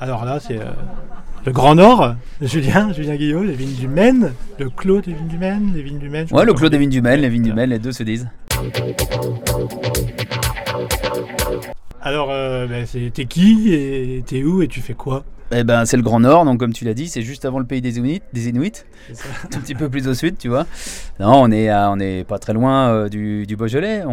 Alors là, c'est euh, le Grand Nord, Julien, Julien Guillot, les vignes du Maine, le Clos des vignes du Maine, les vignes du Maine. Ouais, le Clos des Vignes du Maine, les Vignes du Maine, les deux se disent. Alors, euh, ben, t'es qui et t'es où et tu fais quoi? Eh ben, c'est le Grand Nord, donc comme tu l'as dit, c'est juste avant le pays des Inuits, des Inuits, un petit peu plus au sud, tu vois. Non, on est, à- on est pas très loin euh, du, du Beaujolais, on,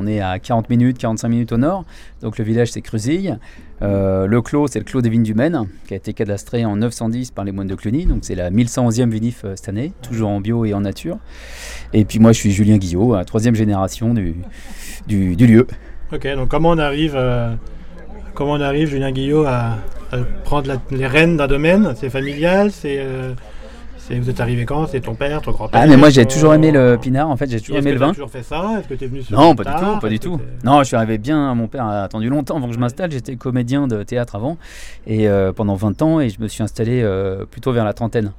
on est à 40 minutes, 45 minutes au nord, donc le village c'est Cruzille. Euh, le clos, c'est le clos des vignes du Maine, qui a été cadastré en 910 par les moines de Cluny, donc c'est la 1111e vinif euh, cette année, toujours en bio et en nature. Et puis moi, je suis Julien Guillot, troisième génération du, du, du lieu. Ok, donc comment on arrive, comment on arrive, Julien Guillot, à prendre la- les rênes d'un domaine C'est familial C'est, euh, c'est- vous êtes arrivé quand? C'est ton père, ton grand-père? Ah, mais moi j'ai toujours aimé le pinard, en fait, j'ai toujours aimé le vin. toujours fait ça? Est-ce que t'es venu sur Non, pas du tout, pas du tout. Non, je suis arrivé bien. Mon père a attendu longtemps avant que je m'installe. J'étais comédien de théâtre avant, et euh, pendant 20 ans, et je me suis installé euh, plutôt vers la trentaine.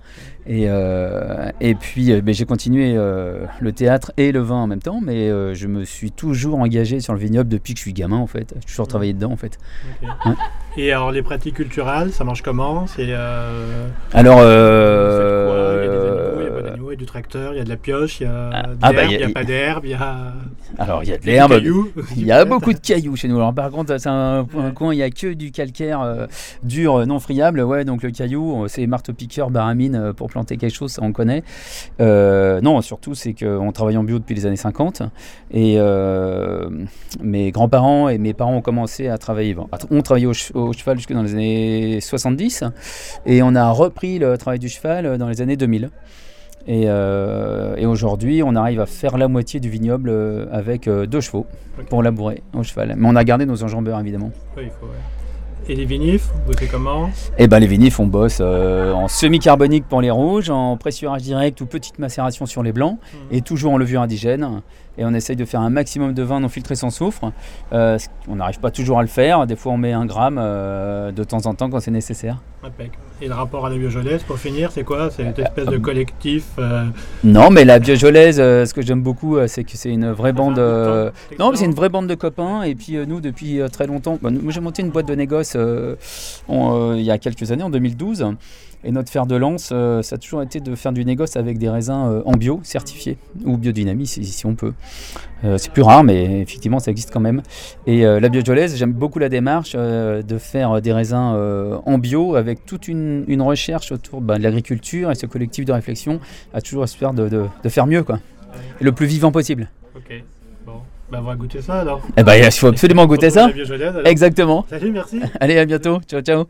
Et, euh, et puis, euh, ben, j'ai continué euh, le théâtre et le vin en même temps, mais euh, je me suis toujours engagé sur le vignoble depuis que je suis gamin, en fait. J'ai toujours travaillé dedans, en fait. Ouais. Et alors les pratiques culturelles, ça marche comment? C'est euh, Alors, euh, tracteur, il y a de la pioche, il y a Ah, de ah, bah, il a- n'y a pas d'herbe, il y a alors il y a de l'herbe. Il y a beaucoup de cailloux chez nous. Alors par contre, c'est un, un coin, il n'y a que du calcaire euh, dur, non friable. Ouais, donc le caillou, euh, c'est marteau-piqueur, baramine euh, pour planter quelque chose, ça on connaît. Euh, non, surtout c'est qu'on travaille en bio depuis les années 50 et euh, mes grands-parents et mes parents ont commencé à travailler. bon, on travaillait au, au cheval jusque dans les années 70 et on a repris le travail du cheval dans les années 2000. Et, euh, et aujourd'hui, on arrive à faire la moitié du vignoble euh, avec euh, deux chevaux pour labourer au cheval. Mais on a gardé nos enjambeurs évidemment. Ouais, il faut, ouais. Et les vinifs, vous faites comment? Et ben les vinifs, on bosse en semi-carbonique pour les rouges, en pressurage direct ou petite macération sur les blancs, et toujours en levure indigène. Et on essaye de faire un maximum de vin non filtré sans soufre. On n'arrive pas toujours à le faire. Des fois, on met un gramme de temps en temps quand c'est nécessaire. Impec. Et le rapport à la biojolaise, pour finir, c'est quoi? C'est une espèce de collectif euh, Non, mais la biojolaise, euh, ce que j'aime beaucoup, euh, c'est que c'est une vraie bande. euh, Non, mais c'est une vraie bande de copains. Et puis nous, depuis très longtemps, bah, nous- moi j'ai monté une boîte de négoce en, il y a quelques années, en 2012. Et notre fer de lance, euh, ça a toujours été de faire du négoce avec des raisins euh, en bio, certifiés, ou biodynamie si, si on peut. Euh, c'est plus rare, mais effectivement, ça existe quand même. Et la biojolaise, j'aime beaucoup la démarche de faire des raisins en bio avec toute une, une recherche autour bah, de l'agriculture et ce collectif de réflexion a toujours espoir de, de- de faire mieux, quoi. Et le plus vivant possible. Ok. Bon, bah, on va goûter ça alors. Eh ben, il faut absolument goûter ça. la biojolaise, alors. Exactement. Salut, merci. Allez, à bientôt. Ciao, ciao.